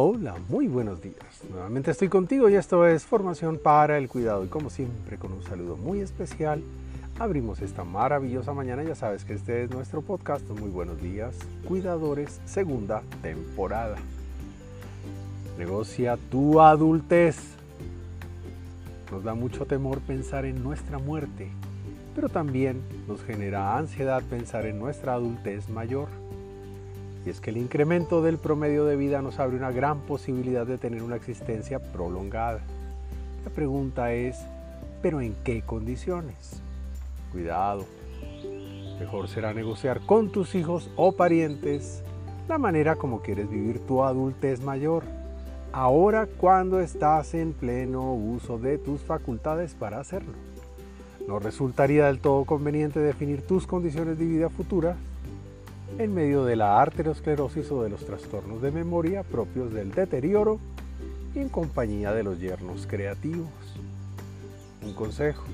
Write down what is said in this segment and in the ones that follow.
Hola, muy buenos días. Nuevamente estoy contigo y esto es Formación para el Cuidado. Y como siempre, con un saludo muy especial, abrimos esta maravillosa mañana. Ya sabes que este es nuestro podcast. Muy buenos días, cuidadores, segunda temporada. Negocia tu adultez. Nos da mucho temor pensar en nuestra muerte, pero también nos genera ansiedad pensar en nuestra adultez mayor y es que el incremento del promedio de vida nos abre una gran posibilidad de tener una existencia prolongada. La pregunta es, ¿pero en qué condiciones? Cuidado. Mejor será negociar con tus hijos o parientes la manera como quieres vivir tu adultez mayor. Ahora cuando estás en pleno uso de tus facultades para hacerlo. No resultaría del todo conveniente definir tus condiciones de vida futura en medio de la arteriosclerosis o de los trastornos de memoria propios del deterioro y en compañía de los yernos creativos. Un consejo.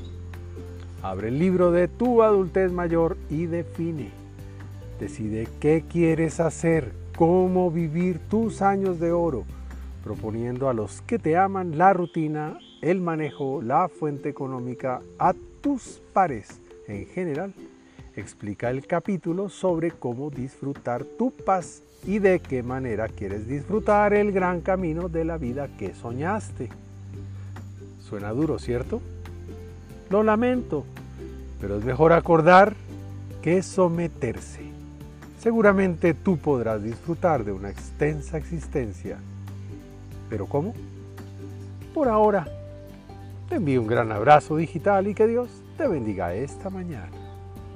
Abre el libro de tu adultez mayor y define. Decide qué quieres hacer, cómo vivir tus años de oro, proponiendo a los que te aman la rutina, el manejo, la fuente económica, a tus pares en general explica el capítulo sobre cómo disfrutar tu paz y de qué manera quieres disfrutar el gran camino de la vida que soñaste. Suena duro, ¿cierto? Lo lamento, pero es mejor acordar que someterse. Seguramente tú podrás disfrutar de una extensa existencia. ¿Pero cómo? Por ahora, te envío un gran abrazo digital y que Dios te bendiga esta mañana.